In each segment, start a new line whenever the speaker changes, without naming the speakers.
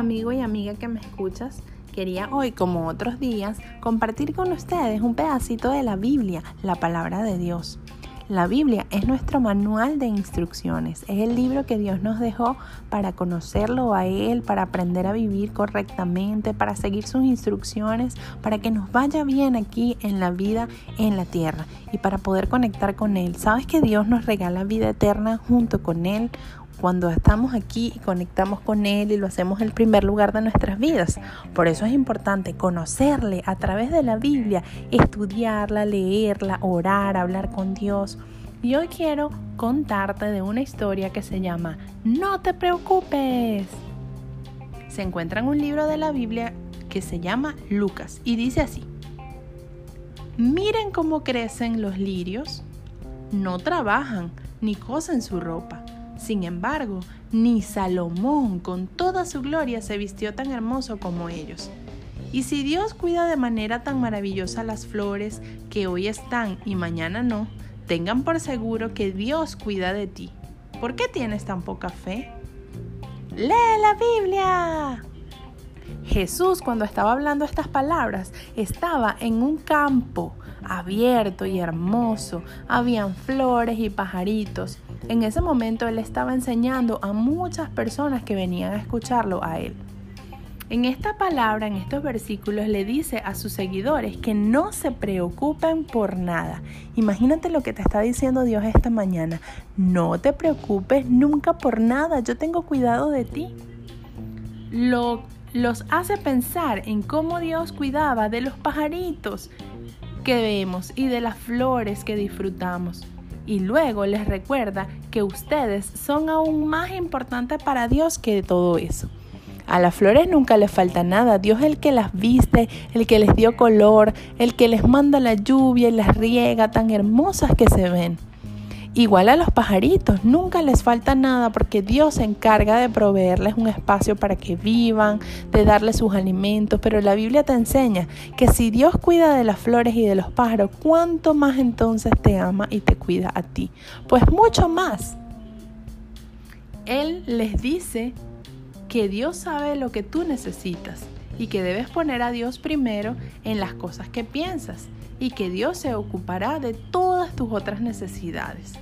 amigo y amiga que me escuchas. Quería hoy, como otros días, compartir con ustedes un pedacito de la Biblia, la palabra de Dios. La Biblia es nuestro manual de instrucciones, es el libro que Dios nos dejó para conocerlo a Él, para aprender a vivir correctamente, para seguir sus instrucciones, para que nos vaya bien aquí en la vida en la tierra y para poder conectar con Él. ¿Sabes que Dios nos regala vida eterna junto con Él? Cuando estamos aquí y conectamos con Él y lo hacemos el primer lugar de nuestras vidas. Por eso es importante conocerle a través de la Biblia, estudiarla, leerla, orar, hablar con Dios. Y hoy quiero contarte de una historia que se llama No te preocupes. Se encuentra en un libro de la Biblia que se llama Lucas y dice así. Miren cómo crecen los lirios. No trabajan ni cosen su ropa. Sin embargo, ni Salomón con toda su gloria se vistió tan hermoso como ellos. Y si Dios cuida de manera tan maravillosa las flores que hoy están y mañana no, tengan por seguro que Dios cuida de ti. ¿Por qué tienes tan poca fe? ¡Lee la Biblia! Jesús cuando estaba hablando estas palabras estaba en un campo abierto y hermoso. Habían flores y pajaritos. En ese momento él estaba enseñando a muchas personas que venían a escucharlo a él. En esta palabra, en estos versículos, le dice a sus seguidores que no se preocupen por nada. Imagínate lo que te está diciendo Dios esta mañana. No te preocupes nunca por nada, yo tengo cuidado de ti. Lo, los hace pensar en cómo Dios cuidaba de los pajaritos que vemos y de las flores que disfrutamos y luego les recuerda que ustedes son aún más importantes para Dios que todo eso. A las flores nunca les falta nada. Dios es el que las viste, el que les dio color, el que les manda la lluvia y las riega tan hermosas que se ven. Igual a los pajaritos, nunca les falta nada porque Dios se encarga de proveerles un espacio para que vivan, de darles sus alimentos, pero la Biblia te enseña que si Dios cuida de las flores y de los pájaros, ¿cuánto más entonces te ama y te cuida a ti? Pues mucho más. Él les dice que Dios sabe lo que tú necesitas y que debes poner a Dios primero en las cosas que piensas y que Dios se ocupará de todas tus otras necesidades.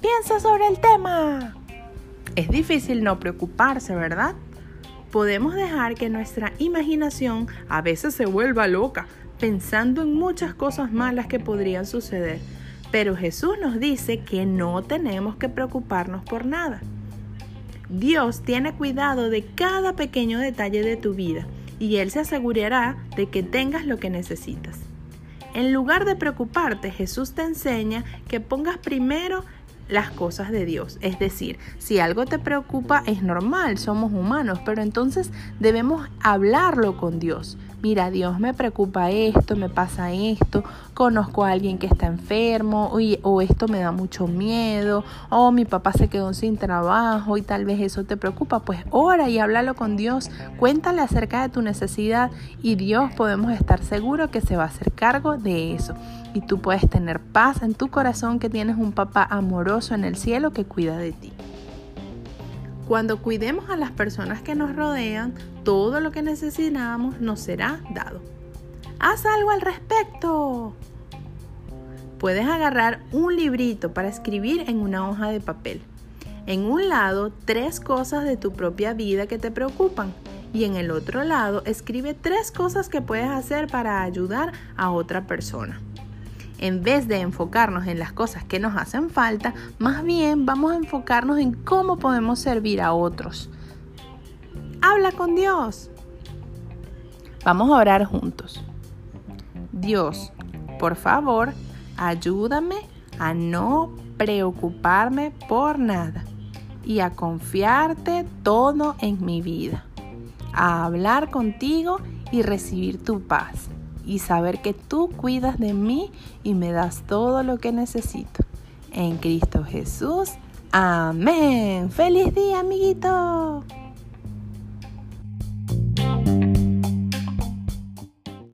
Piensa sobre el tema. Es difícil no preocuparse, ¿verdad? Podemos dejar que nuestra imaginación a veces se vuelva loca, pensando en muchas cosas malas que podrían suceder. Pero Jesús nos dice que no tenemos que preocuparnos por nada. Dios tiene cuidado de cada pequeño detalle de tu vida y Él se asegurará de que tengas lo que necesitas. En lugar de preocuparte, Jesús te enseña que pongas primero las cosas de Dios. Es decir, si algo te preocupa es normal, somos humanos, pero entonces debemos hablarlo con Dios. Mira, Dios me preocupa esto, me pasa esto, conozco a alguien que está enfermo, o, esto me da mucho miedo, o mi papá se quedó sin trabajo y tal vez eso te preocupa, pues ora y háblalo con Dios, cuéntale acerca de tu necesidad y Dios podemos estar seguros que se va a hacer cargo de eso. Y tú puedes tener paz en tu corazón que tienes un papá amoroso en el cielo que cuida de ti. Cuando cuidemos a las personas que nos rodean, todo lo que necesitamos nos será dado. Haz algo al respecto. Puedes agarrar un librito para escribir en una hoja de papel. En un lado, tres cosas de tu propia vida que te preocupan. Y en el otro lado, escribe tres cosas que puedes hacer para ayudar a otra persona. En vez de enfocarnos en las cosas que nos hacen falta, más bien vamos a enfocarnos en cómo podemos servir a otros. Habla con Dios. Vamos a orar juntos. Dios, por favor, ayúdame a no preocuparme por nada y a confiarte todo en mi vida, a hablar contigo y recibir tu paz y saber que tú cuidas de mí y me das todo lo que necesito. En Cristo Jesús. Amén. Feliz día, amiguito.